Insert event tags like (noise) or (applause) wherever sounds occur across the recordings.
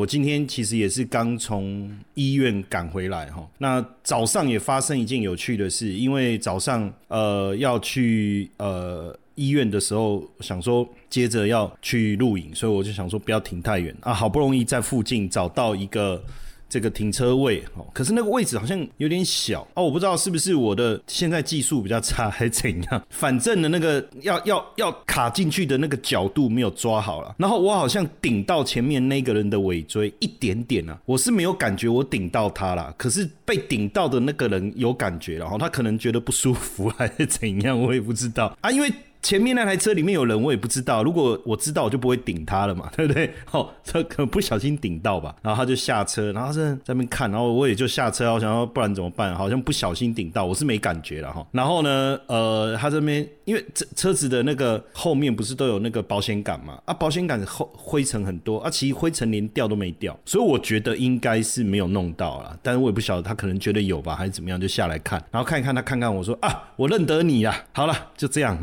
我今天其实也是刚从医院赶回来哈。那早上也发生一件有趣的事，因为早上呃要去呃医院的时候，想说接着要去录影，所以我就想说不要停太远啊，好不容易在附近找到一个。这个停车位哦，可是那个位置好像有点小哦，我不知道是不是我的现在技术比较差还是怎样，(laughs) 反正的那个要要要卡进去的那个角度没有抓好了，然后我好像顶到前面那个人的尾椎一点点啊，我是没有感觉我顶到他了，可是被顶到的那个人有感觉，然后他可能觉得不舒服 (laughs) 还是怎样，我也不知道啊，因为。前面那台车里面有人，我也不知道。如果我知道，我就不会顶他了嘛，(laughs) 对不对？哦，这可能不小心顶到吧。然后他就下车，然后在在那边看，然后我也就下车。我想要，不然怎么办？好像不小心顶到，我是没感觉了哈。然后呢，呃，他这边因为车车子的那个后面不是都有那个保险杆嘛？啊，保险杆后灰尘很多啊，其实灰尘连掉都没掉，所以我觉得应该是没有弄到了。但是我也不晓得他可能觉得有吧，还是怎么样，就下来看，然后看一看他看看我说啊，我认得你呀。好了，就这样。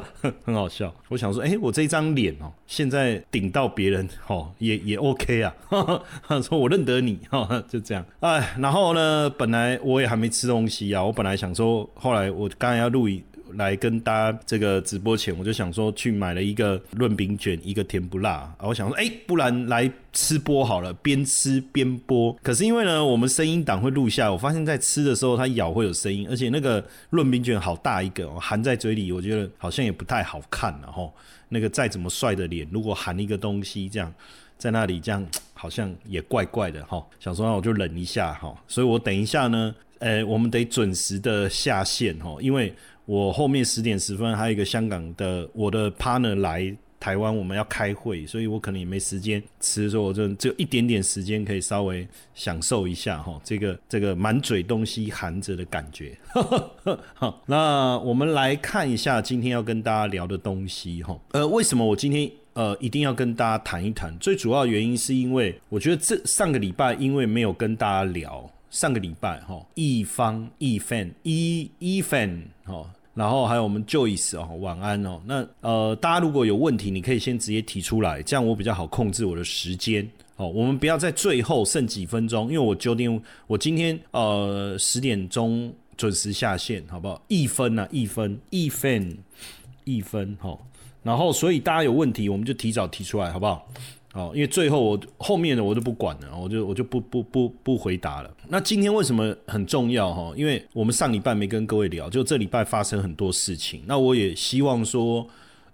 (laughs) 很好笑，我想说，哎，我这张脸哦，现在顶到别人哦，也也 OK 啊。(laughs) 说我认得你哈，就这样。哎，然后呢，本来我也还没吃东西啊，我本来想说，后来我刚才要录影。来跟大家这个直播前，我就想说去买了一个润饼卷，一个甜不辣。我想说，哎，不然来吃播好了，边吃边播。可是因为呢，我们声音档会录下，我发现在吃的时候它咬会有声音，而且那个润饼卷好大一个，含在嘴里，我觉得好像也不太好看了哈。那个再怎么帅的脸，如果含一个东西这样在那里，这样好像也怪怪的哈。想说那我就忍一下哈，所以我等一下呢，呃，我们得准时的下线哈，因为。我后面十点十分还有一个香港的我的 partner 来台湾，我们要开会，所以我可能也没时间吃，所以我就只有一点点时间可以稍微享受一下哈，这个这个满嘴东西含着的感觉。(laughs) 好，那我们来看一下今天要跟大家聊的东西哈。呃，为什么我今天呃一定要跟大家谈一谈？最主要原因是因为我觉得这上个礼拜因为没有跟大家聊。上个礼拜哈，一方一 fan 一一 fan 哈，然后还有我们 Joyce 哦，晚安哦。那呃，大家如果有问题，你可以先直接提出来，这样我比较好控制我的时间哦。我们不要在最后剩几分钟，因为我九点，我今天呃十点钟准时下线，好不好？一分啊，一分一分一分哈。然后所以大家有问题，我们就提早提出来，好不好？哦，因为最后我后面的我都不管了，我就我就不不不不回答了。那今天为什么很重要哈？因为我们上礼拜没跟各位聊，就这礼拜发生很多事情。那我也希望说，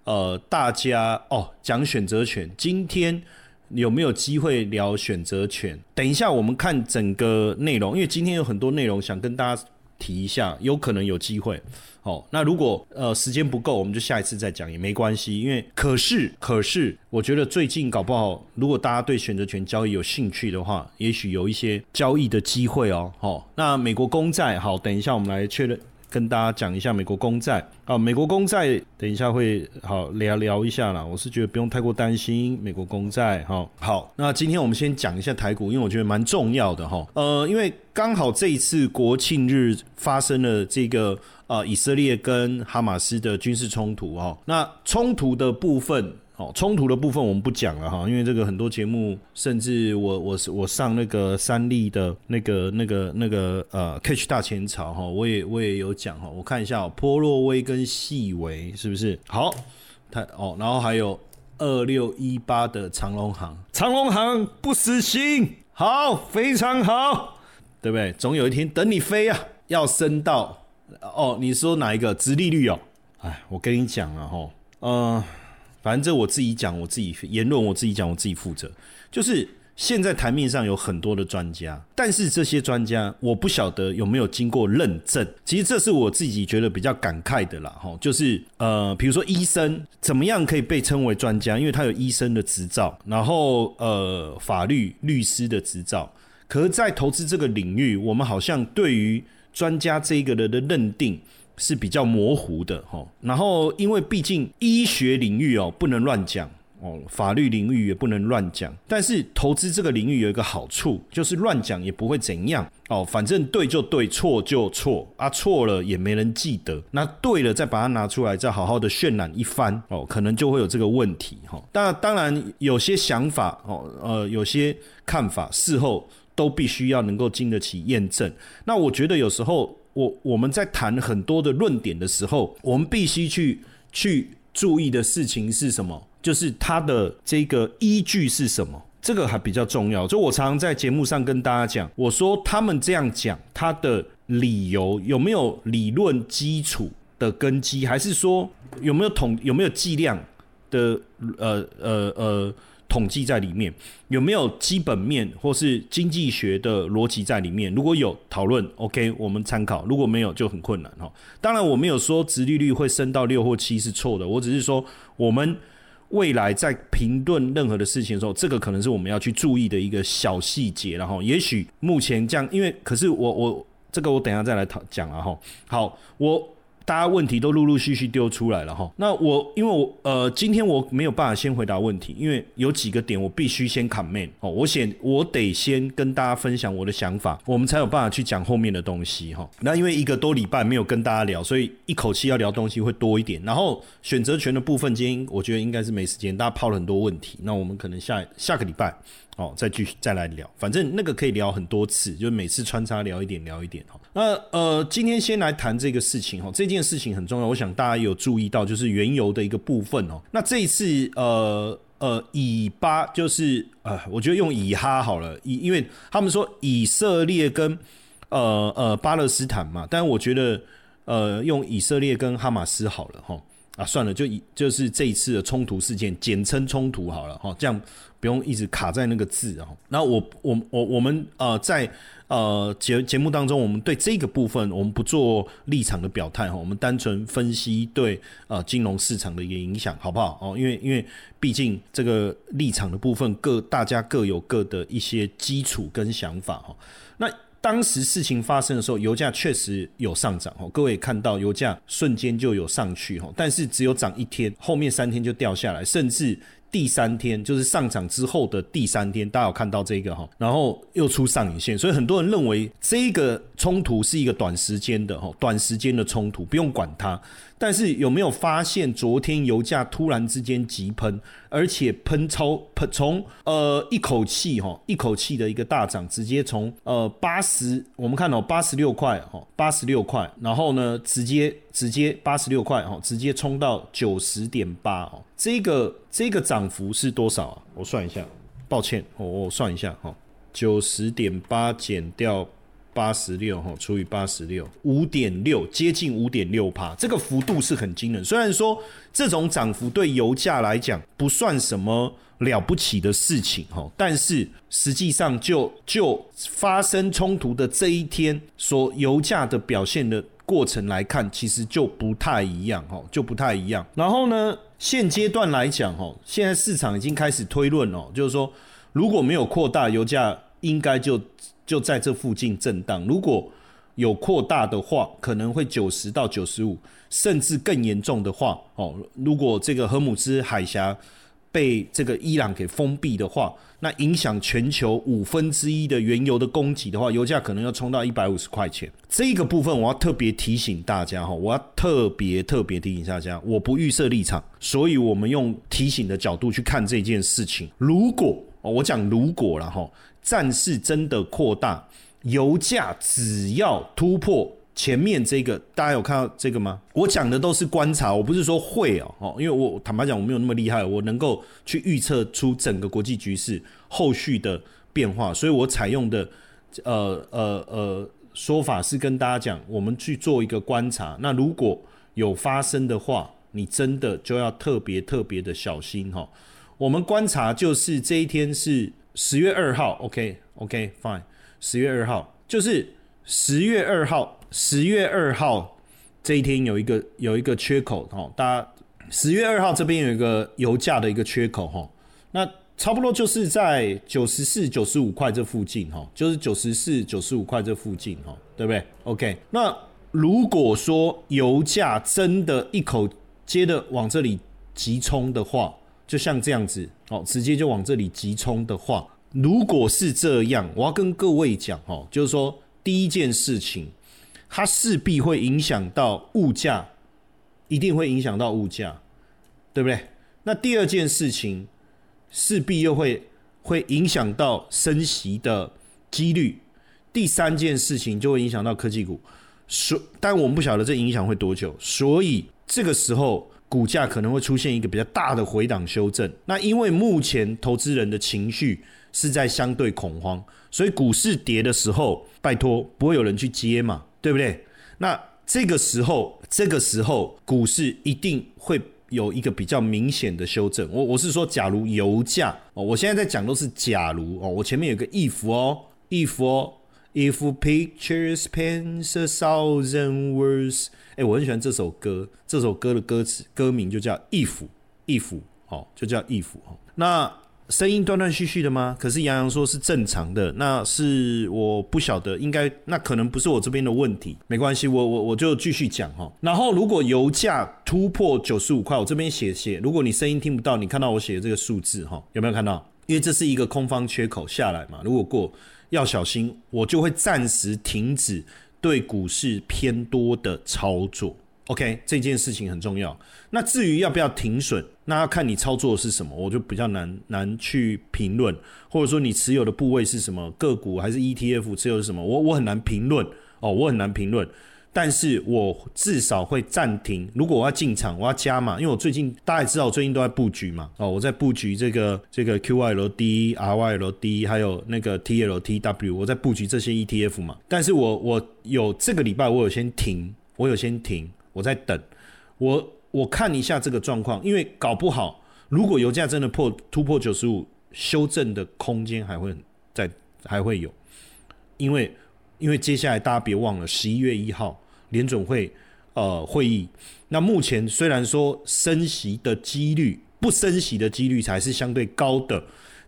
呃，大家哦讲选择权，今天有没有机会聊选择权？等一下我们看整个内容，因为今天有很多内容想跟大家提一下，有可能有机会。哦，那如果呃时间不够，我们就下一次再讲也没关系。因为可是可是，我觉得最近搞不好，如果大家对选择权交易有兴趣的话，也许有一些交易的机会哦。好，那美国公债，好，等一下我们来确认。跟大家讲一下美国公债啊，美国公债等一下会好聊聊一下啦。我是觉得不用太过担心美国公债哈。好，那今天我们先讲一下台股，因为我觉得蛮重要的哈。呃，因为刚好这一次国庆日发生了这个呃以色列跟哈马斯的军事冲突哈，那冲突的部分。哦，冲突的部分我们不讲了哈，因为这个很多节目，甚至我我我上那个三立的那个那个那个呃 Catch 大前朝哈，我也我也有讲哈，我看一下哦波洛威跟细维是不是好？他哦，然后还有二六一八的长隆行，长隆行不死心，好，非常好，对不对？总有一天等你飞啊，要升到哦，你说哪一个？直利率哦，哎，我跟你讲了哈，嗯。反正这我自己讲，我自己言论我自己讲，我自己负责。就是现在台面上有很多的专家，但是这些专家我不晓得有没有经过认证。其实这是我自己觉得比较感慨的啦，哈，就是呃，比如说医生怎么样可以被称为专家？因为他有医生的执照，然后呃，法律律师的执照。可是，在投资这个领域，我们好像对于专家这一个人的认定。是比较模糊的哈，然后因为毕竟医学领域哦不能乱讲，哦，法律领域也不能乱讲。但是投资这个领域有一个好处，就是乱讲也不会怎样哦，反正对就对，错就错啊，错了也没人记得。那对了，再把它拿出来，再好好的渲染一番哦，可能就会有这个问题哈。那当然有些想法哦，呃，有些看法，事后都必须要能够经得起验证。那我觉得有时候我我们在谈很多的论点的时候，我们必须去去。注意的事情是什么？就是它的这个依据是什么？这个还比较重要。就我常常在节目上跟大家讲，我说他们这样讲，他的理由有没有理论基础的根基，还是说有没有统有没有计量的呃呃呃？统计在里面有没有基本面或是经济学的逻辑在里面？如果有讨论，OK，我们参考；如果没有，就很困难哈。当然，我没有说殖利率会升到六或七是错的，我只是说我们未来在评论任何的事情的时候，这个可能是我们要去注意的一个小细节。然后，也许目前这样，因为可是我我这个我等下再来讨讲了哈。好，我。大家问题都陆陆续续丢出来了哈，那我因为我呃今天我没有办法先回答问题，因为有几个点我必须先 comment 哦，我先我得先跟大家分享我的想法，我们才有办法去讲后面的东西哈。那因为一个多礼拜没有跟大家聊，所以一口气要聊东西会多一点。然后选择权的部分，今天我觉得应该是没时间，大家抛了很多问题，那我们可能下下个礼拜。哦，再继续再来聊，反正那个可以聊很多次，就每次穿插聊一点聊一点哈。那呃，今天先来谈这个事情哈，这件事情很重要，我想大家有注意到，就是原油的一个部分哦。那这一次呃呃，以巴就是呃，我觉得用以哈好了，以因为他们说以色列跟呃呃巴勒斯坦嘛，但我觉得呃用以色列跟哈马斯好了哈。啊，算了，就以就是这一次的冲突事件，简称冲突好了哈，这样不用一直卡在那个字啊。那我我我我们呃在呃节节目当中，我们对这个部分我们不做立场的表态哈，我们单纯分析对呃金融市场的一个影响，好不好？哦，因为因为毕竟这个立场的部分各大家各有各的一些基础跟想法哈，那。当时事情发生的时候，油价确实有上涨哦，各位看到油价瞬间就有上去哈，但是只有涨一天，后面三天就掉下来，甚至。第三天就是上涨之后的第三天，大家有看到这个哈，然后又出上影线，所以很多人认为这个冲突是一个短时间的哈，短时间的冲突不用管它。但是有没有发现昨天油价突然之间急喷，而且喷超喷从呃一口气哈一口气的一个大涨，直接从呃八十我们看到八十六块哈八十六块，然后呢直接直接八十六块哈直接冲到九十点八哦。这个这个涨幅是多少啊？我算一下，抱歉，我我算一下哈，九十点八减掉八十六哈，除以八十六，五点六，接近五点六帕，这个幅度是很惊人。虽然说这种涨幅对油价来讲不算什么了不起的事情哈，但是实际上就就发生冲突的这一天，所油价的表现的过程来看，其实就不太一样哈，就不太一样。然后呢？现阶段来讲，哈，现在市场已经开始推论哦，就是说，如果没有扩大，油价应该就就在这附近震荡；如果有扩大的话，可能会九十到九十五，甚至更严重的话，哦，如果这个荷姆兹海峡。被这个伊朗给封闭的话，那影响全球五分之一的原油的供给的话，油价可能要冲到一百五十块钱。这个部分我要特别提醒大家哈，我要特别特别提醒大家，我不预设立场，所以我们用提醒的角度去看这件事情。如果我讲如果了哈，战事真的扩大，油价只要突破。前面这个大家有看到这个吗？我讲的都是观察，我不是说会哦，因为我坦白讲我没有那么厉害，我能够去预测出整个国际局势后续的变化，所以我采用的呃呃呃说法是跟大家讲，我们去做一个观察。那如果有发生的话，你真的就要特别特别的小心哈。我们观察就是这一天是十月二号，OK OK Fine，十月二号就是十月二号。十月二号这一天有一个有一个缺口哈，大家十月二号这边有一个油价的一个缺口哈，那差不多就是在九十四九十五块这附近哈，就是九十四九十五块这附近哈，对不对？OK，那如果说油价真的一口接的往这里急冲的话，就像这样子，哦，直接就往这里急冲的话，如果是这样，我要跟各位讲，哦，就是说第一件事情，它势必会影响到物价，一定会影响到物价，对不对？那第二件事情，势必又会会影响到升息的几率，第三件事情就会影响到科技股。所，但我们不晓得这影响会多久，所以这个时候股价可能会出现一个比较大的回档修正。那因为目前投资人的情绪是在相对恐慌，所以股市跌的时候，拜托不会有人去接嘛，对不对？那这个时候，这个时候股市一定会有一个比较明显的修正。我我是说，假如油价哦，我现在在讲都是假如哦，我前面有个 if 哦，if 哦。If pictures paint a thousand words，哎，我很喜欢这首歌。这首歌的歌词歌名就叫 If，If，哦，就叫 If 哦。那声音断断续续的吗？可是杨洋说是正常的，那是我不晓得，应该那可能不是我这边的问题，没关系，我我我就继续讲哈。然后如果油价突破九十五块，我这边写写，如果你声音听不到，你看到我写的这个数字哈，有没有看到？因为这是一个空方缺口下来嘛，如果过。要小心，我就会暂时停止对股市偏多的操作。OK，这件事情很重要。那至于要不要停损，那要看你操作的是什么，我就比较难难去评论，或者说你持有的部位是什么个股还是 ETF 持有是什么，我我很难评论哦，我很难评论。但是我至少会暂停。如果我要进场，我要加码，因为我最近大家也知道，我最近都在布局嘛。哦，我在布局这个这个 QYLD、RYLD，还有那个 TLTW，我在布局这些 ETF 嘛。但是我我有这个礼拜我有先停，我有先停，我在等。我我看一下这个状况，因为搞不好，如果油价真的破突破九十五，修正的空间还会在还会有，因为。因为接下来大家别忘了，十一月一号联准会呃会议，那目前虽然说升息的几率不升息的几率才是相对高的，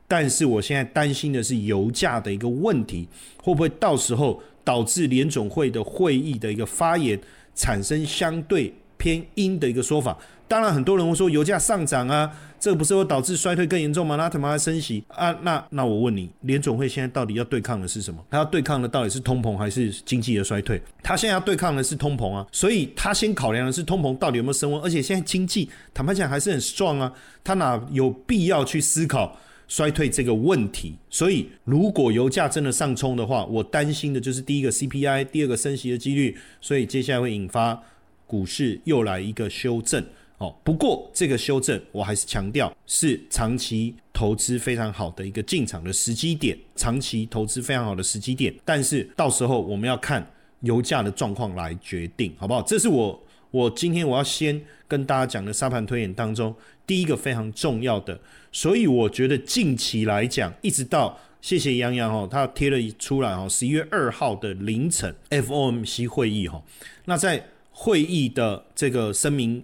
但是我现在担心的是油价的一个问题，会不会到时候导致联总会的会议的一个发言产生相对偏阴的一个说法？当然，很多人会说油价上涨啊，这不是会导致衰退更严重吗？那他妈升息啊？那那我问你，联总会现在到底要对抗的是什么？他要对抗的到底是通膨还是经济的衰退？他现在要对抗的是通膨啊，所以他先考量的是通膨到底有没有升温，而且现在经济坦白讲还是很 strong 啊，他哪有必要去思考衰退这个问题？所以如果油价真的上冲的话，我担心的就是第一个 CPI，第二个升息的几率，所以接下来会引发股市又来一个修正。哦，不过这个修正我还是强调是长期投资非常好的一个进场的时机点，长期投资非常好的时机点。但是到时候我们要看油价的状况来决定，好不好？这是我我今天我要先跟大家讲的沙盘推演当中第一个非常重要的。所以我觉得近期来讲，一直到谢谢杨洋哦，他贴了出来哦，十一月二号的凌晨 FOMC 会议哈，那在会议的这个声明。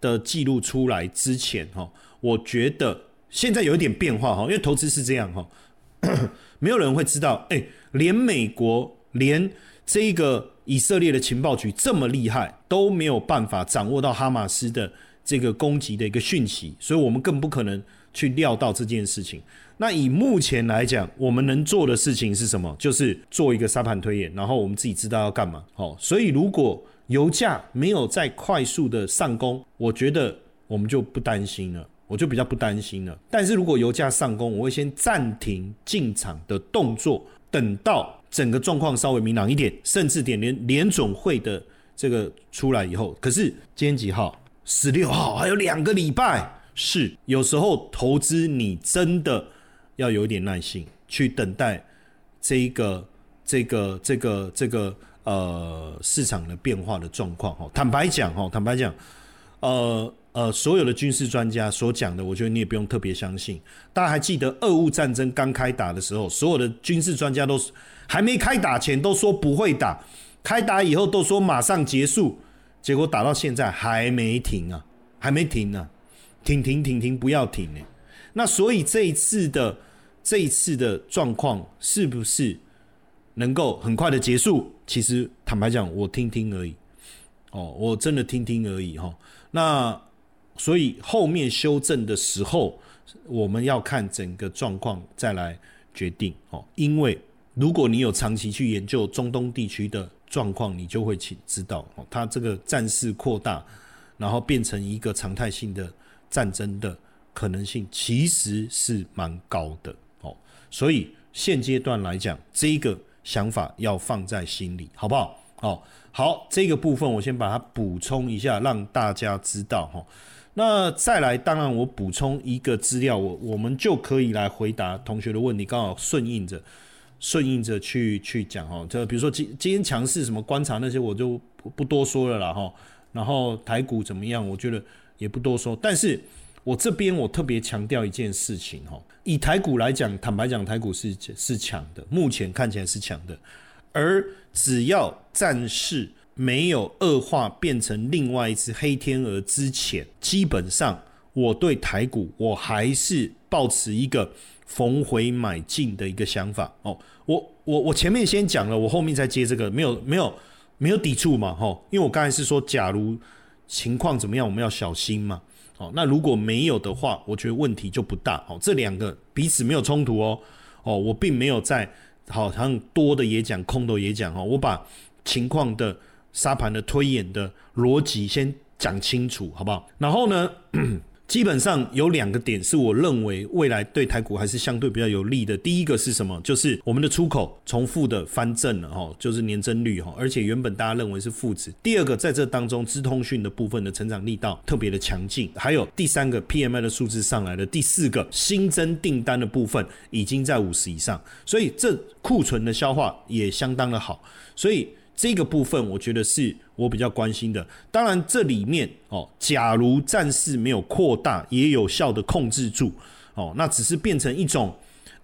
的记录出来之前，哈，我觉得现在有一点变化，哈，因为投资是这样，哈，(coughs) 没有人会知道，哎，连美国，连这个以色列的情报局这么厉害，都没有办法掌握到哈马斯的这个攻击的一个讯息，所以我们更不可能去料到这件事情。那以目前来讲，我们能做的事情是什么？就是做一个沙盘推演，然后我们自己知道要干嘛，好，所以如果。油价没有再快速的上攻，我觉得我们就不担心了，我就比较不担心了。但是如果油价上攻，我会先暂停进场的动作，等到整个状况稍微明朗一点，甚至点联联总会的这个出来以后。可是今天几号？十六号，还有两个礼拜。是有时候投资你真的要有一点耐心，去等待这一个、这个、这个、这个。呃，市场的变化的状况哈，坦白讲哈，坦白讲，呃呃，所有的军事专家所讲的，我觉得你也不用特别相信。大家还记得俄乌战争刚开打的时候，所有的军事专家都还没开打前都说不会打，开打以后都说马上结束，结果打到现在还没停啊，还没停呢，停停停停，不要停呢。那所以这一次的这一次的状况是不是？能够很快的结束，其实坦白讲，我听听而已。哦，我真的听听而已哈。那所以后面修正的时候，我们要看整个状况再来决定哦。因为如果你有长期去研究中东地区的状况，你就会请知道哦，它这个战事扩大，然后变成一个常态性的战争的可能性，其实是蛮高的哦。所以现阶段来讲，这个想法要放在心里，好不好？好，好，这个部分我先把它补充一下，让大家知道哈。那再来，当然我补充一个资料，我我们就可以来回答同学的问题，刚好顺应着顺应着去去讲哈。就比如说今今天强势什么观察那些，我就不不多说了啦哈。然后台股怎么样，我觉得也不多说。但是我这边我特别强调一件事情哈，以台股来讲，坦白讲，台股是是强的，目前看起来是强的。而只要战事没有恶化，变成另外一只黑天鹅之前，基本上我对台股我还是保持一个逢回买进的一个想法哦。我我我前面先讲了，我后面再接这个，没有没有没有抵触嘛？吼，因为我刚才是说，假如情况怎么样，我们要小心嘛。哦，那如果没有的话，我觉得问题就不大。哦，这两个彼此没有冲突哦。哦，我并没有在。好像多的也讲，空的也讲哦。我把情况的沙盘的推演的逻辑先讲清楚，好不好？然后呢，基本上有两个点是我认为未来对台股还是相对比较有利的。第一个是什么？就是我们的出口重复的翻正了哈，就是年增率哈，而且原本大家认为是负值。第二个在这当中，资通讯的部分的成长力道特别的强劲。还有第三个 PMI 的数字上来了。第四个新增订单的部分已经在五十以上，所以这。库存的消化也相当的好，所以这个部分我觉得是我比较关心的。当然，这里面哦，假如战事没有扩大，也有效的控制住哦，那只是变成一种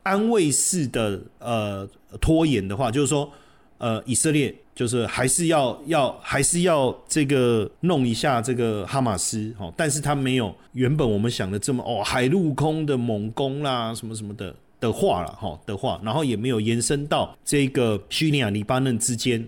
安慰式的呃拖延的话，就是说呃，以色列就是还是要要还是要这个弄一下这个哈马斯哦，但是他没有原本我们想的这么哦海陆空的猛攻啦什么什么的。的话了哈的话，然后也没有延伸到这个叙利亚、黎巴嫩之间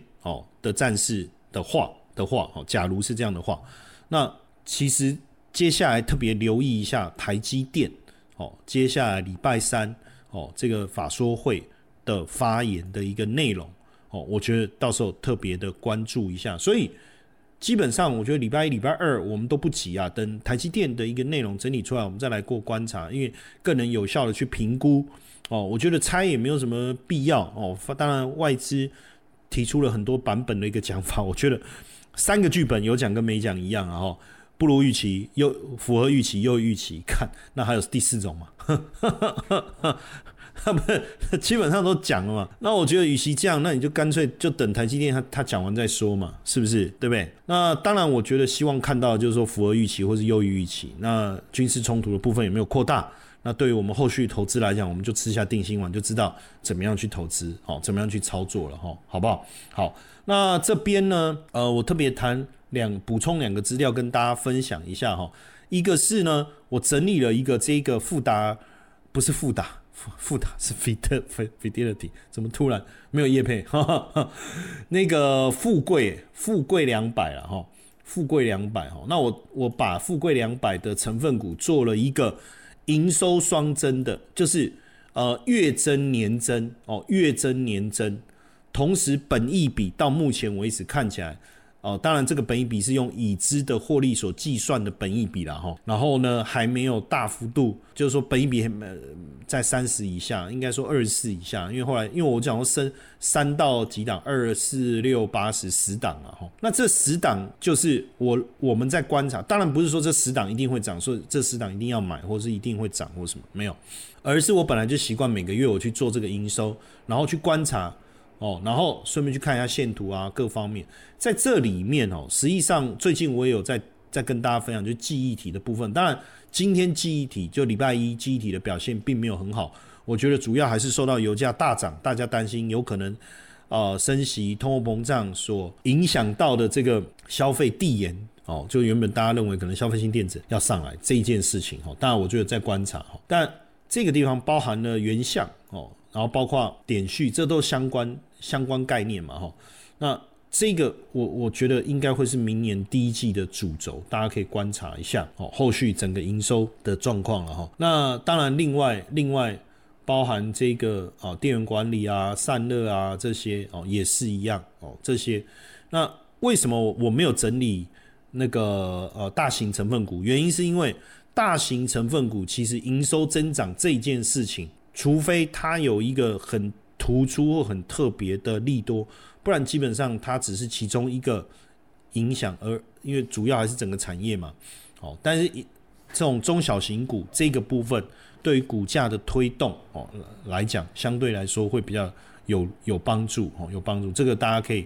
的战士的话的话，哦，假如是这样的话，那其实接下来特别留意一下台积电哦，接下来礼拜三哦这个法说会的发言的一个内容哦，我觉得到时候特别的关注一下，所以。基本上，我觉得礼拜一、礼拜二我们都不急啊，等台积电的一个内容整理出来，我们再来过观察，因为更能有效的去评估哦。我觉得猜也没有什么必要哦。当然，外资提出了很多版本的一个讲法，(laughs) 我觉得三个剧本有讲跟没讲一样啊，哈，不如预期，又符合预期，又预期，看那还有第四种吗？(laughs) 他们基本上都讲了嘛，那我觉得与其这样，那你就干脆就等台积电他他讲完再说嘛，是不是？对不对？那当然，我觉得希望看到就是说符合预期或是优于预期。那军事冲突的部分有没有扩大？那对于我们后续投资来讲，我们就吃下定心丸，就知道怎么样去投资，好，怎么样去操作了哈，好不好？好，那这边呢，呃，我特别谈两补充两个资料跟大家分享一下哈。一个是呢，我整理了一个这个富达，不是富达。富富达是 fidelity，怎么突然没有叶配？(laughs) 那个富贵富贵两百了哈，富贵两百哈。那我我把富贵两百的成分股做了一个营收双增的，就是呃月增年增哦，月增年增，同时本益比到目前为止看起来。哦，当然，这个本益比是用已知的获利所计算的本益比了哈。然后呢，还没有大幅度，就是说本益比呃在三十以下，应该说二十四以下。因为后来，因为我讲说升三到几档，二四六八十十档啊哈。那这十档就是我我们在观察，当然不是说这十档一定会涨，说这十档一定要买，或是一定会涨或什么没有，而是我本来就习惯每个月我去做这个营收，然后去观察。哦，然后顺便去看一下线图啊，各方面。在这里面哦，实际上最近我也有在在跟大家分享，就记忆体的部分。当然，今天记忆体就礼拜一记忆体的表现并没有很好，我觉得主要还是受到油价大涨，大家担心有可能呃升息、通货膨胀所影响到的这个消费递延。哦，就原本大家认为可能消费性电子要上来这一件事情哦，当然我觉得在观察哈，但这个地方包含了原相哦。然后包括点序，这都相关。相关概念嘛，哈。那这个我我觉得应该会是明年第一季的主轴，大家可以观察一下哦，后续整个营收的状况了哈。那当然，另外另外包含这个哦，电源管理啊、散热啊这些哦，也是一样哦，这些。那为什么我没有整理那个呃大型成分股？原因是因为大型成分股其实营收增长这件事情，除非它有一个很突出或很特别的利多。不然基本上它只是其中一个影响，而因为主要还是整个产业嘛，哦，但是这种中小型股这个部分对于股价的推动哦来讲，相对来说会比较有有帮助哦，有帮助。这个大家可以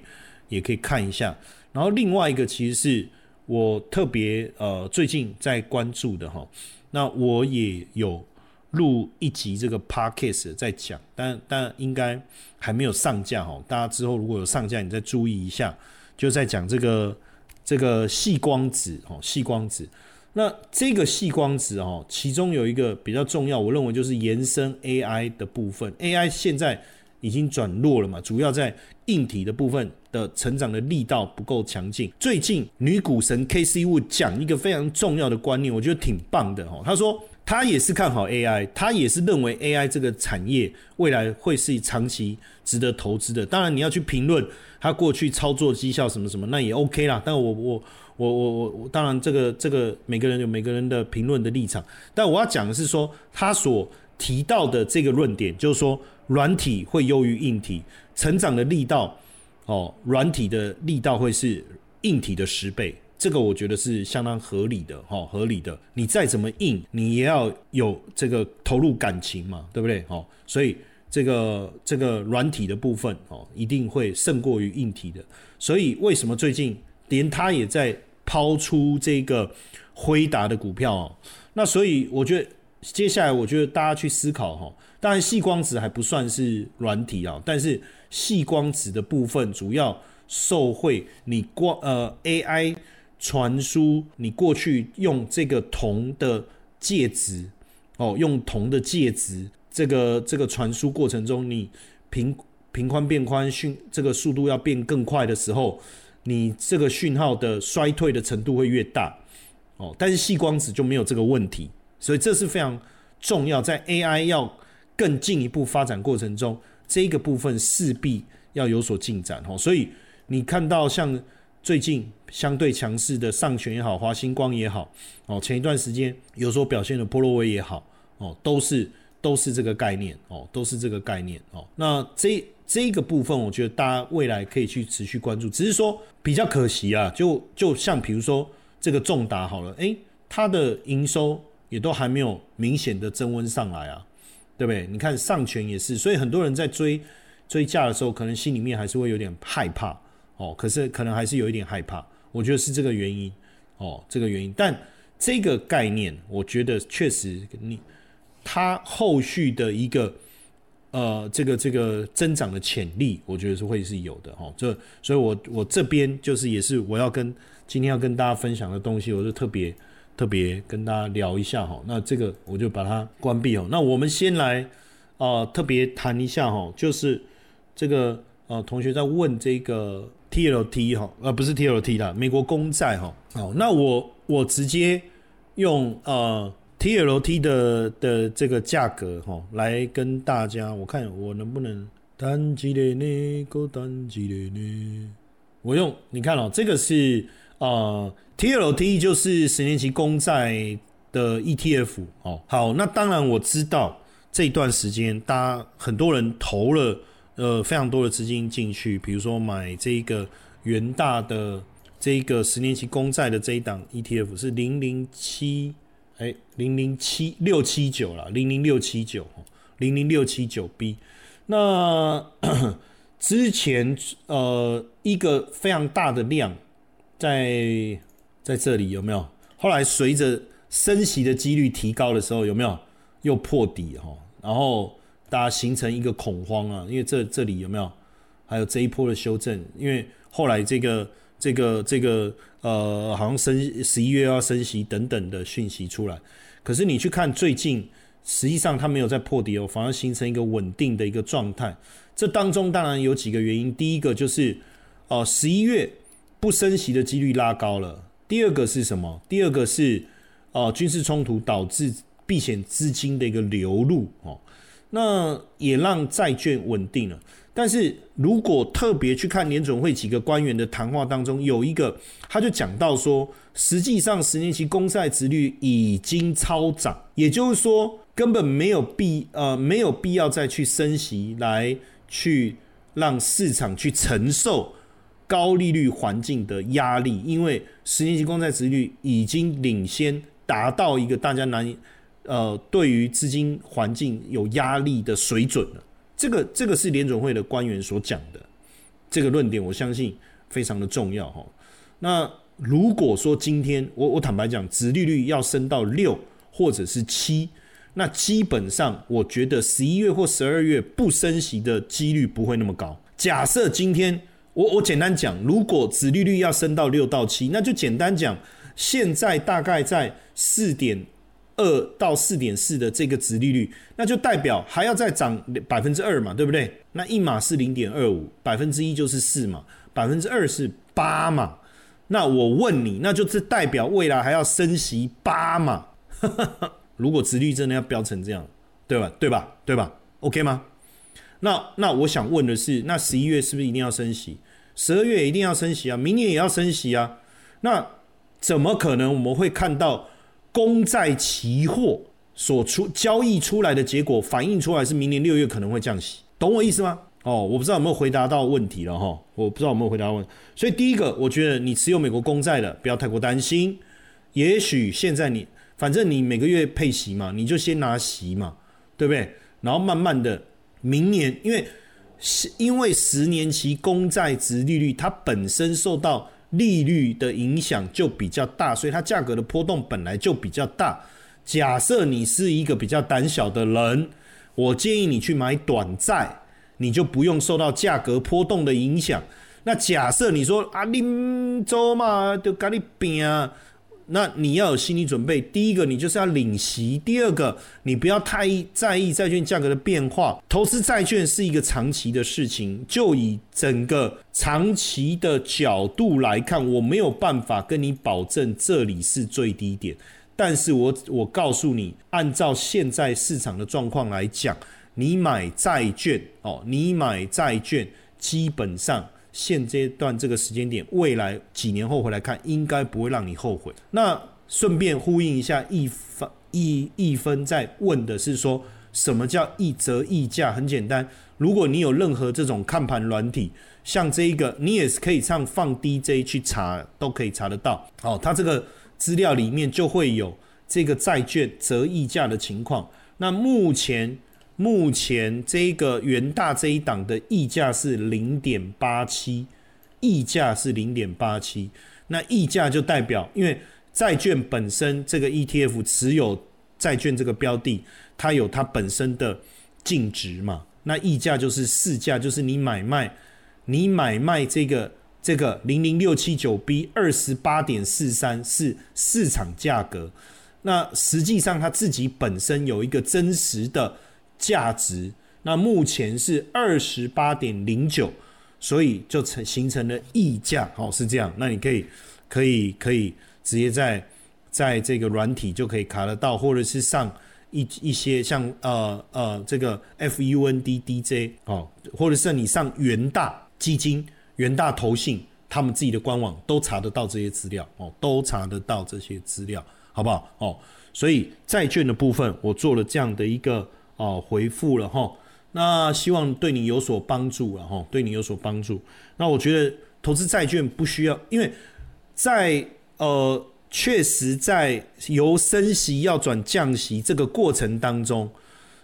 也可以看一下。然后另外一个其实是我特别呃最近在关注的哈，那我也有。录一集这个 podcast 在讲，但但应该还没有上架哦。大家之后如果有上架，你再注意一下，就在讲这个这个细光子哦，细光子。那这个细光子哦，其中有一个比较重要，我认为就是延伸 AI 的部分。AI 现在已经转弱了嘛，主要在硬体的部分的成长的力道不够强劲。最近女股神 KC Wood 讲一个非常重要的观念，我觉得挺棒的哦。他说。他也是看好 AI，他也是认为 AI 这个产业未来会是长期值得投资的。当然，你要去评论他过去操作绩效什么什么，那也 OK 啦。但我我我我我，当然这个这个每个人有每个人的评论的立场。但我要讲的是说，他所提到的这个论点，就是说软体会优于硬体，成长的力道哦，软体的力道会是硬体的十倍。这个我觉得是相当合理的，哈，合理的。你再怎么硬，你也要有这个投入感情嘛，对不对？哦，所以这个这个软体的部分，哦，一定会胜过于硬体的。所以为什么最近连他也在抛出这个辉达的股票？哦，那所以我觉得接下来我觉得大家去思考，哈，当然细光子还不算是软体啊，但是细光子的部分主要受惠你光呃 AI。传输，你过去用这个铜的介质，哦，用铜的介质，这个这个传输过程中，你频频宽变宽，讯这个速度要变更快的时候，你这个讯号的衰退的程度会越大，哦，但是细光子就没有这个问题，所以这是非常重要，在 AI 要更进一步发展过程中，这个部分势必要有所进展，哦，所以你看到像。最近相对强势的上权也好，华星光也好，哦，前一段时间有所表现的波罗威也好，哦，都是都是这个概念，哦，都是这个概念，哦，那这这个部分，我觉得大家未来可以去持续关注，只是说比较可惜啊，就就像比如说这个重达好了，诶，它的营收也都还没有明显的增温上来啊，对不对？你看上权也是，所以很多人在追追价的时候，可能心里面还是会有点害怕。哦，可是可能还是有一点害怕，我觉得是这个原因，哦，这个原因。但这个概念，我觉得确实你它后续的一个呃，这个这个增长的潜力，我觉得是会是有的哈。这，所以我我这边就是也是我要跟今天要跟大家分享的东西，我就特别特别跟大家聊一下哈。那这个我就把它关闭哦。那我们先来啊，特别谈一下哈，就是这个呃，同学在问这个。T L T 哈，呃，不是 T L T 啦，美国公债哈。好，那我我直接用呃 T L T 的的这个价格哈，来跟大家，我看我能不能单机的呢？够单机的呢？我用你看哦，这个是呃 T L T 就是十年期公债的 E T F 哦。好，那当然我知道这段时间大家很多人投了。呃，非常多的资金进去，比如说买这一个元大的这一个十年期公债的这一档 ETF 是零零七，哎，零零七六七九了，零零六七九，零零六七九 B。那 (coughs) 之前呃一个非常大的量在在这里有没有？后来随着升息的几率提高的时候，有没有又破底哈？然后。大家形成一个恐慌啊，因为这这里有没有？还有这一波的修正，因为后来这个这个这个呃，好像升十一月要升息等等的讯息出来，可是你去看最近，实际上它没有在破底哦，反而形成一个稳定的一个状态。这当中当然有几个原因，第一个就是哦，十一月不升息的几率拉高了。第二个是什么？第二个是哦，军事冲突导致避险资金的一个流入哦，那也让债券稳定了。但是如果特别去看联准会几个官员的谈话当中，有一个他就讲到说，实际上十年期公债值率已经超涨，也就是说根本没有必呃没有必要再去升息来去让市场去承受高利率环境的压力，因为十年期公债值率已经领先达到一个大家难以呃对于资金环境有压力的水准了。这个这个是联总会的官员所讲的这个论点，我相信非常的重要哈。那如果说今天我我坦白讲，殖利率要升到六或者是七，那基本上我觉得十一月或十二月不升息的几率不会那么高。假设今天我我简单讲，如果殖利率要升到六到七，那就简单讲，现在大概在四点。二到四点四的这个值利率，那就代表还要再涨百分之二嘛，对不对？那一码是零点二五，百分之一就是四嘛，百分之二是八嘛。那我问你，那就是代表未来还要升息八嘛？(laughs) 如果值率真的要飙成这样，对吧？对吧？对吧？OK 吗？那那我想问的是，那十一月是不是一定要升息？十二月一定要升息啊？明年也要升息啊？那怎么可能我们会看到？公债期货所出交易出来的结果反映出来是明年六月可能会降息，懂我意思吗？哦，我不知道有没有回答到问题了哈，我不知道有没有回答问。所以第一个，我觉得你持有美国公债的不要太过担心，也许现在你反正你每个月配息嘛，你就先拿息嘛，对不对？然后慢慢的明年，因为因为十年期公债值利率它本身受到。利率的影响就比较大，所以它价格的波动本来就比较大。假设你是一个比较胆小的人，我建议你去买短债，你就不用受到价格波动的影响。那假设你说啊，你走嘛，就跟你拼啊。那你要有心理准备，第一个你就是要领息，第二个你不要太在意债券价格的变化。投资债券是一个长期的事情，就以整个长期的角度来看，我没有办法跟你保证这里是最低点，但是我我告诉你，按照现在市场的状况来讲，你买债券哦，你买债券基本上。现阶段这个时间点，未来几年后回来看，应该不会让你后悔。那顺便呼应一下，一分一一分在问的是说，什么叫一折溢价？很简单，如果你有任何这种看盘软体，像这一个，你也是可以上放 DJ 去查，都可以查得到。哦，它这个资料里面就会有这个债券折溢价的情况。那目前。目前这个元大这一档的溢价是零点八七，溢价是零点八七。那溢价就代表，因为债券本身这个 ETF 持有债券这个标的，它有它本身的净值嘛。那溢价就是市价，就是你买卖，你买卖这个这个零零六七九 B 二十八点四三是市场价格。那实际上它自己本身有一个真实的。价值那目前是二十八点零九，所以就成形成了溢价，哦，是这样。那你可以可以可以直接在在这个软体就可以卡得到，或者是上一一些像呃呃这个 FUND DJ 哦，或者是你上元大基金、元大投信他们自己的官网都查得到这些资料哦，都查得到这些资料，好不好？哦，所以债券的部分我做了这样的一个。哦，回复了哈，那希望对你有所帮助了哈，对你有所帮助。那我觉得投资债券不需要，因为在呃，确实在由升息要转降息这个过程当中，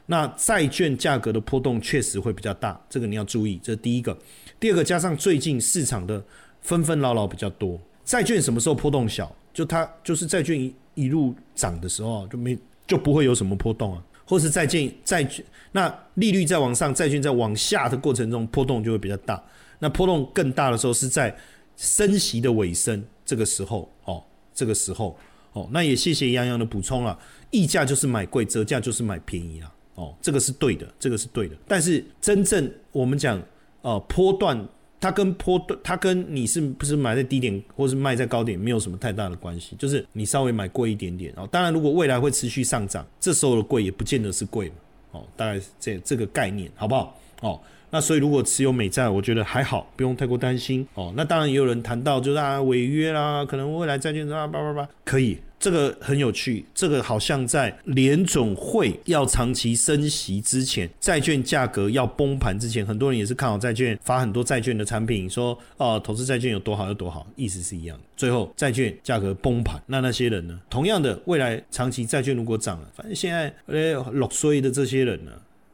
那债券价格的波动确实会比较大，这个你要注意，这是第一个。第二个，加上最近市场的纷纷扰扰比较多，债券什么时候波动小？就它就是债券一一路涨的时候，就没就不会有什么波动啊。或是债券债券，那利率在往上，债券在往下的过程中波动就会比较大。那波动更大的时候是在升息的尾声，这个时候哦，这个时候哦，那也谢谢杨洋的补充了。溢价就是买贵，折价就是买便宜啊。哦，这个是对的，这个是对的。但是真正我们讲呃波段，它跟坡段，它跟你是不是买在低点或是卖在高点没有什么太大的关系，就是你稍微买贵一点点哦。当然，如果未来会持续上涨，这时候的贵也不见得是贵。哦，大概这这个概念好不好？哦。那所以，如果持有美债，我觉得还好，不用太过担心哦。那当然也有人谈到，就是啊违约啦，可能未来债券啊叭叭叭，可以，这个很有趣。这个好像在联总会要长期升息之前，债券价格要崩盘之前，很多人也是看好债券，发很多债券的产品，说哦投资债券有多好有多好，意思是一样。最后债券价格崩盘，那那些人呢？同样的，未来长期债券如果涨了，反正现在呃六岁的这些人呢？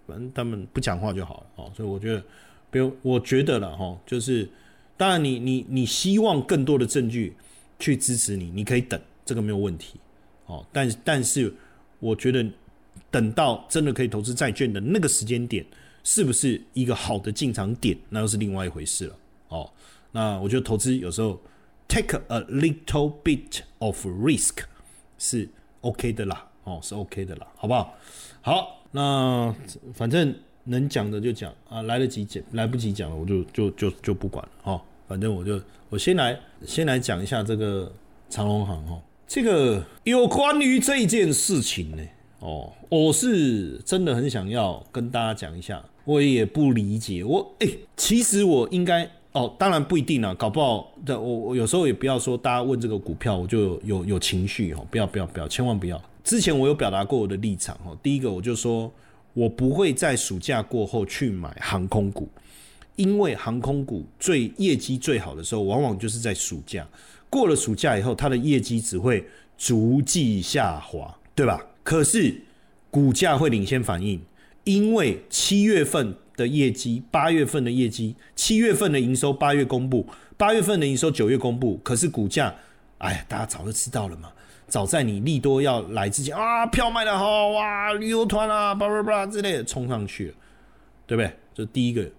反正他们不讲话就好了哦，所以我觉得，不用，我觉得了哈，就是当然你你你希望更多的证据去支持你，你可以等，这个没有问题哦。但但是我觉得等到真的可以投资债券的那个时间点，是不是一个好的进场点，那又是另外一回事了哦。那我觉得投资有时候 take a little bit of risk 是 OK 的啦，哦，是 OK 的啦，好不好？好。那反正能讲的就讲啊，来得及讲，来不及讲了，我就就就就不管了哦。反正我就我先来先来讲一下这个长隆行哦，这个有关于这件事情呢哦，我是真的很想要跟大家讲一下，我也不理解我哎，其实我应该哦，当然不一定啊，搞不好的我我有时候也不要说大家问这个股票我就有有情绪哦，不要不要不要，千万不要。之前我有表达过我的立场哦，第一个我就说，我不会在暑假过后去买航空股，因为航空股最业绩最好的时候，往往就是在暑假。过了暑假以后，它的业绩只会逐季下滑，对吧？可是股价会领先反应，因为七月份的业绩、八月份的业绩、七月份的营收八月公布，八月份的营收九月公布，可是股价，哎，大家早就知道了嘛。早在你利多要来之前啊，票卖的好哇，旅游团啊，叭叭叭之类的冲上去了，对不对？这第一个，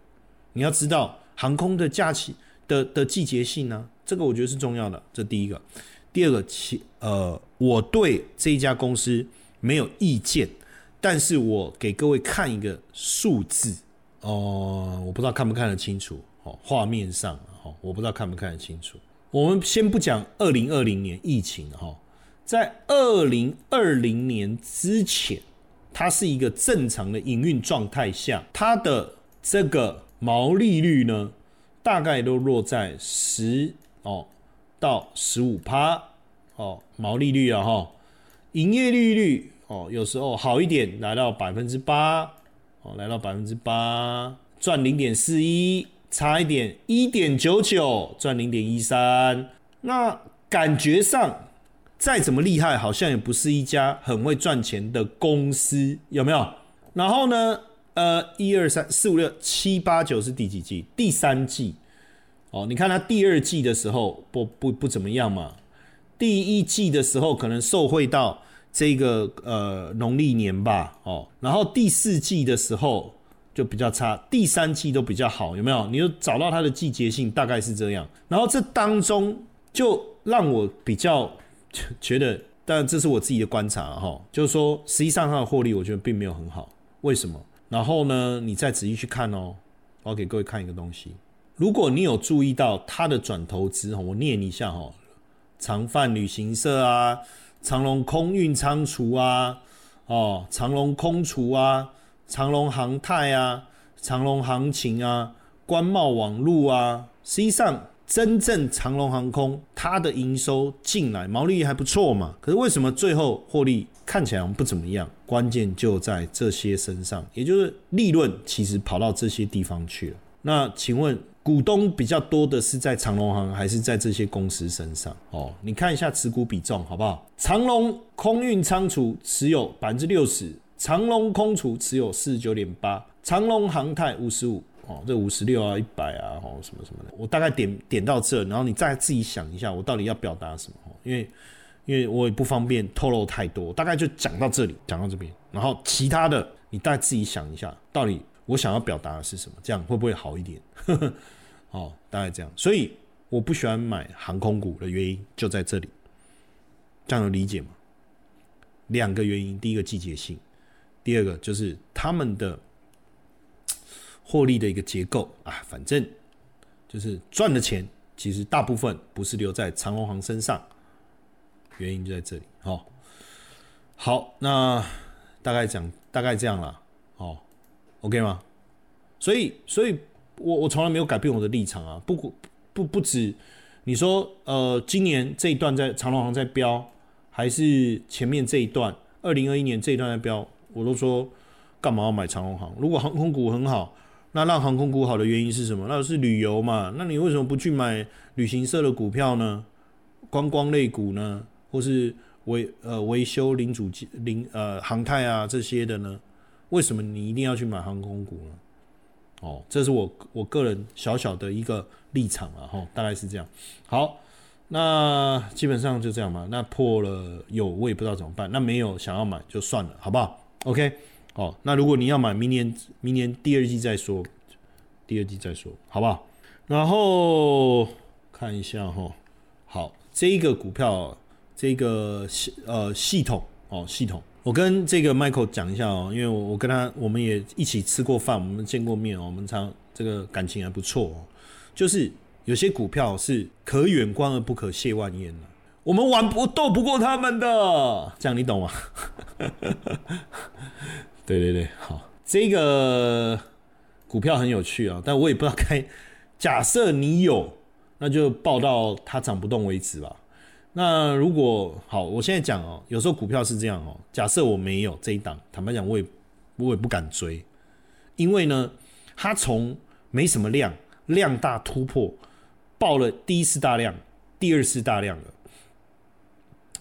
你要知道航空的假期的的季节性呢，这个我觉得是重要的。这第一个，第二个，其呃，我对这一家公司没有意见，但是我给各位看一个数字哦，我不知道看不看得清楚哦，画面上哦，我不知道看不看得清楚。我们先不讲二零二零年疫情哈。在二零二零年之前，它是一个正常的营运状态下，它的这个毛利率呢，大概都落在十哦到十五趴哦毛利率啊哈，营业利率哦有时候好一点来到百分之八哦来到百分之八赚零点四一，差一点一点九九赚零点一三，那感觉上。再怎么厉害，好像也不是一家很会赚钱的公司，有没有？然后呢？呃，一二三四五六七八九是第几季？第三季。哦，你看它第二季的时候不不不怎么样嘛。第一季的时候可能受惠到这个呃农历年吧。哦，然后第四季的时候就比较差，第三季都比较好，有没有？你就找到它的季节性大概是这样。然后这当中就让我比较。觉得，但这是我自己的观察哈，就是说，实际上它的获利，我觉得并没有很好。为什么？然后呢，你再仔细去看哦，我给各位看一个东西。如果你有注意到它的转投资哈，我念一下哈，长范旅行社啊，长隆空运仓储啊，哦，长隆空储啊，长隆航太啊，长隆行情啊，官贸网路啊，实际上。真正长龙航空，它的营收进来，毛利率还不错嘛？可是为什么最后获利看起来不怎么样？关键就在这些身上，也就是利润其实跑到这些地方去了。那请问股东比较多的是在长龙航，还是在这些公司身上？哦，你看一下持股比重好不好？长龙空运仓储持有百分之六十，长龙空储持有四十九点八，长龙航太五十五。哦，这五十六啊，一百啊，哦，什么什么的，我大概点点到这，然后你再自己想一下，我到底要表达什么？因为，因为我也不方便透露太多，大概就讲到这里，讲到这边，然后其他的你大概自己想一下，到底我想要表达的是什么？这样会不会好一点？(laughs) 哦，大概这样。所以我不喜欢买航空股的原因就在这里，这样有理解吗？两个原因，第一个季节性，第二个就是他们的。获利的一个结构啊，反正就是赚的钱其实大部分不是留在长隆行身上，原因就在这里。好，好，那大概讲大概这样了，哦，OK 吗？所以，所以我我从来没有改变我的立场啊，不不不止你说，呃，今年这一段在长隆行在飙，还是前面这一段二零二一年这一段在飙，我都说干嘛要买长隆行？如果航空股很好。那让航空股好的原因是什么？那是旅游嘛？那你为什么不去买旅行社的股票呢？观光类股呢？或是维呃维修零组件零呃航太啊这些的呢？为什么你一定要去买航空股呢？哦，这是我我个人小小的一个立场啊哈，大概是这样。好，那基本上就这样嘛。那破了有我也不知道怎么办。那没有想要买就算了，好不好？OK。哦，那如果你要买，明年明年第二季再说，第二季再说，好不好？然后看一下哈，好，这一个股票，这个系呃系统哦系统，我跟这个 Michael 讲一下哦，因为我我跟他我们也一起吃过饭，我们见过面哦，我们常这个感情还不错哦。就是有些股票是可远观而不可亵玩焉的，我们玩不斗不过他们的，这样你懂吗？对对对，好，这个股票很有趣啊，但我也不知道该。假设你有，那就报到它涨不动为止吧。那如果好，我现在讲哦，有时候股票是这样哦。假设我没有这一档，坦白讲，我也我也不敢追，因为呢，它从没什么量，量大突破，报了第一次大量，第二次大量了。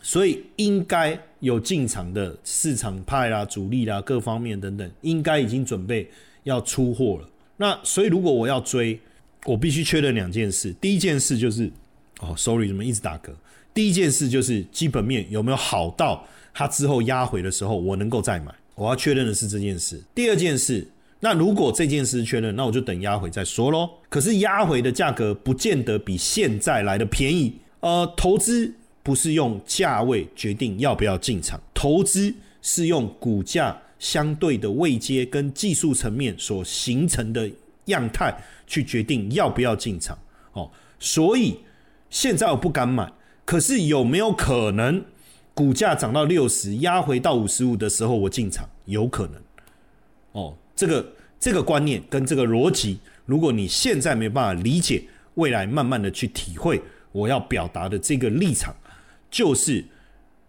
所以应该有进场的市场派啦、主力啦各方面等等，应该已经准备要出货了。那所以如果我要追，我必须确认两件事。第一件事就是哦，sorry，怎么一直打嗝？第一件事就是基本面有没有好到它之后压回的时候我能够再买。我要确认的是这件事。第二件事，那如果这件事确认，那我就等压回再说喽。可是压回的价格不见得比现在来的便宜。呃，投资。不是用价位决定要不要进场，投资是用股价相对的位阶跟技术层面所形成的样态去决定要不要进场。哦，所以现在我不敢买，可是有没有可能股价涨到六十，压回到五十五的时候我进场？有可能。哦，这个这个观念跟这个逻辑，如果你现在没办法理解，未来慢慢的去体会我要表达的这个立场。就是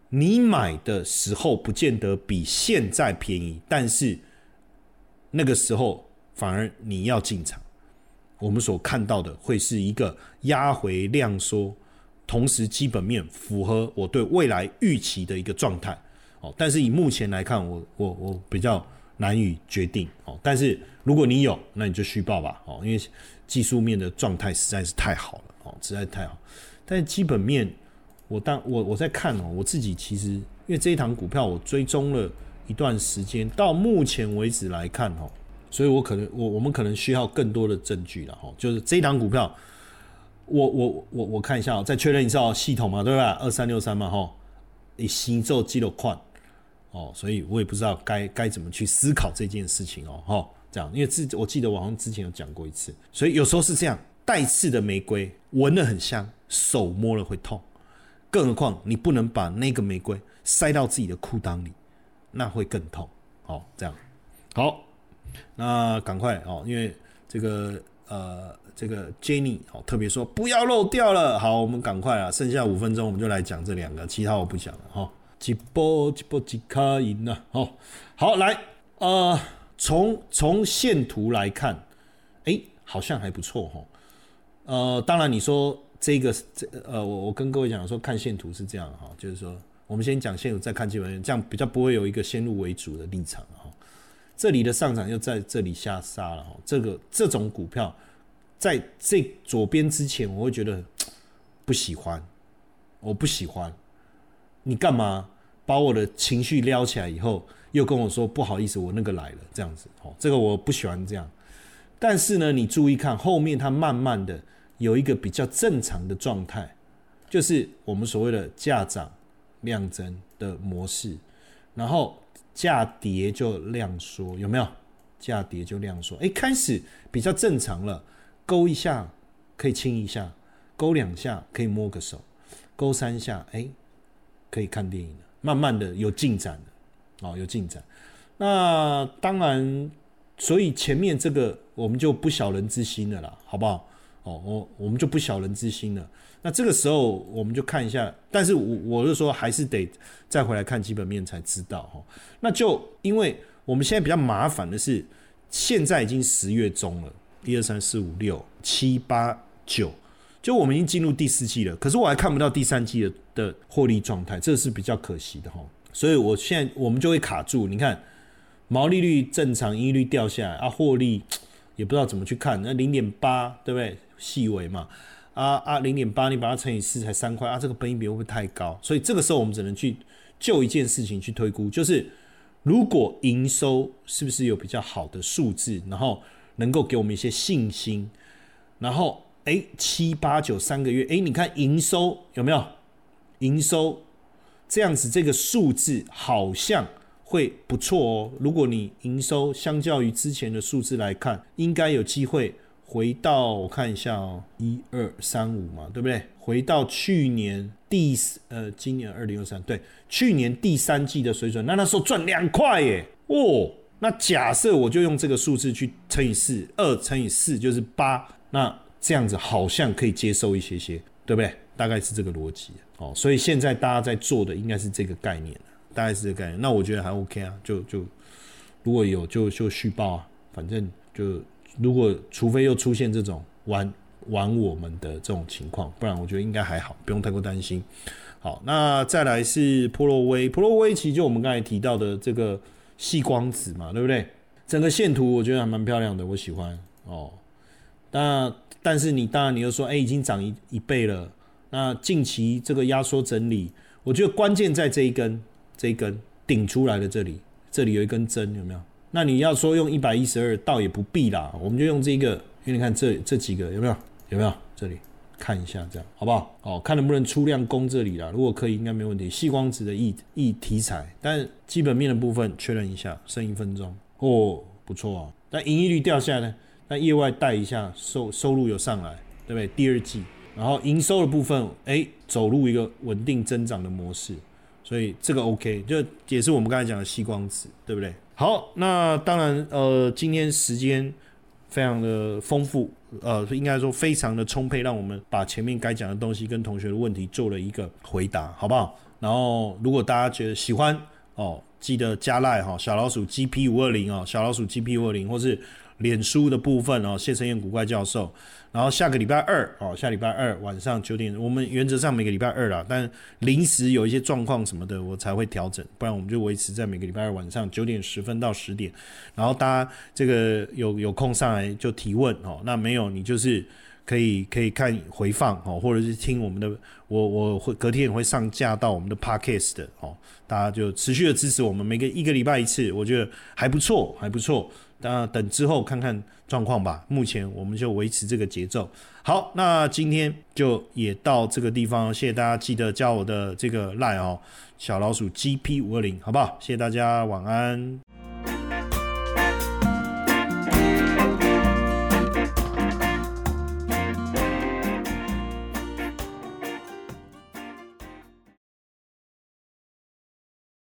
你买的时候不见得比现在便宜，但是那个时候反而你要进场。我们所看到的会是一个压回量缩，同时基本面符合我对未来预期的一个状态。哦，但是以目前来看，我我我比较难以决定。哦，但是如果你有，那你就续报吧。哦，因为技术面的状态实在是太好了。哦，实在太好，但基本面。我当我我在看哦，我自己其实因为这一堂股票我追踪了一段时间，到目前为止来看哦，所以我可能我我们可能需要更多的证据了哈。就是这一堂股票，我我我我看一下，再确认一下哦系统嘛，对吧？二三六三嘛哈，你行做肌肉块哦，所以我也不知道该该怎么去思考这件事情哦哈。这样，因为自我记得我好像之前有讲过一次，所以有时候是这样，带刺的玫瑰闻了很香，手摸了会痛。更何况，你不能把那个玫瑰塞到自己的裤裆里，那会更痛。好，这样好，那赶快哦，因为这个呃，这个 Jenny 哦，特别说不要漏掉了。好，我们赶快啊，剩下五分钟，我们就来讲这两个，其他我不讲了哈。几波几波几卡赢了，哦，好来，呃，从从线图来看，哎，好像还不错哈。呃，当然你说。这个这呃，我我跟各位讲说，看线图是这样哈，就是说，我们先讲线图，再看基本面，这样比较不会有一个先入为主的立场哈。这里的上涨又在这里下杀了哈，这个这种股票在这左边之前，我会觉得不喜欢，我不喜欢。你干嘛把我的情绪撩起来以后，又跟我说不好意思，我那个来了这样子哦，这个我不喜欢这样。但是呢，你注意看后面，它慢慢的。有一个比较正常的状态，就是我们所谓的价涨量增的模式，然后价跌就量缩，有没有？价跌就量缩，哎，开始比较正常了，勾一下可以亲一下，勾两下可以摸个手，勾三下，哎，可以看电影了。慢慢的有进展了，哦，有进展。那当然，所以前面这个我们就不小人之心了啦，好不好？哦，我我们就不小人之心了。那这个时候我们就看一下，但是我我就说还是得再回来看基本面才知道哈。那就因为我们现在比较麻烦的是，现在已经十月中了，一二三四五六七八九，就我们已经进入第四季了，可是我还看不到第三季的的获利状态，这是比较可惜的哈。所以我现在我们就会卡住，你看毛利率正常，盈利率掉下来啊，获利也不知道怎么去看，那零点八对不对？细微嘛。啊啊，零点八，你把它乘以四才三块啊，这个本益比会不会太高？所以这个时候我们只能去就一件事情去推估，就是如果营收是不是有比较好的数字，然后能够给我们一些信心，然后哎七八九三个月，哎你看营收有没有？营收这样子这个数字好像会不错哦。如果你营收相较于之前的数字来看，应该有机会。回到我看一下哦，一二三五嘛，对不对？回到去年第呃，今年二零二三，对，去年第三季的水准，那那时候赚两块耶，哦，那假设我就用这个数字去乘以四，二乘以四就是八，那这样子好像可以接受一些些，对不对？大概是这个逻辑哦，所以现在大家在做的应该是这个概念大概是这个概念。那我觉得还 OK 啊，就就如果有就就续报啊，反正就。如果除非又出现这种玩玩我们的这种情况，不然我觉得应该还好，不用太过担心。好，那再来是波洛威，波洛威其实就我们刚才提到的这个细光子嘛，对不对？整个线图我觉得还蛮漂亮的，我喜欢哦。那但是你当然你又说，哎，已经涨一一倍了。那近期这个压缩整理，我觉得关键在这一根，这一根顶出来的这里，这里有一根针，有没有？那你要说用一百一十二，倒也不必啦，我们就用这个，因为你看这这几个有没有？有没有？这里看一下，这样好不好？哦，看能不能出量攻这里啦。如果可以，应该没问题。细光子的异异题材，但基本面的部分确认一下，剩一分钟哦，不错啊。但盈利率掉下来呢？那业外带一下收收入有上来，对不对？第二季，然后营收的部分，哎，走入一个稳定增长的模式，所以这个 OK，就也是我们刚才讲的吸光子，对不对？好，那当然，呃，今天时间非常的丰富，呃，应该说非常的充沛，让我们把前面该讲的东西跟同学的问题做了一个回答，好不好？然后，如果大家觉得喜欢哦，记得加赖哈，小老鼠 GP 五二零哦，小老鼠 GP 五二零，或是脸书的部分哦，谢承彦古怪教授。然后下个礼拜二，哦，下礼拜二晚上九点，我们原则上每个礼拜二啦，但临时有一些状况什么的，我才会调整，不然我们就维持在每个礼拜二晚上九点十分到十点。然后大家这个有有空上来就提问哦，那没有你就是可以可以看回放哦，或者是听我们的，我我会隔天也会上架到我们的 podcast 的哦，大家就持续的支持我们，每个一个礼拜一次，我觉得还不错，还不错。那等之后看看状况吧。目前我们就维持这个节奏。好，那今天就也到这个地方，谢谢大家，记得加我的这个 line 哦，小老鼠 GP 五二零，好不好？谢谢大家，晚安。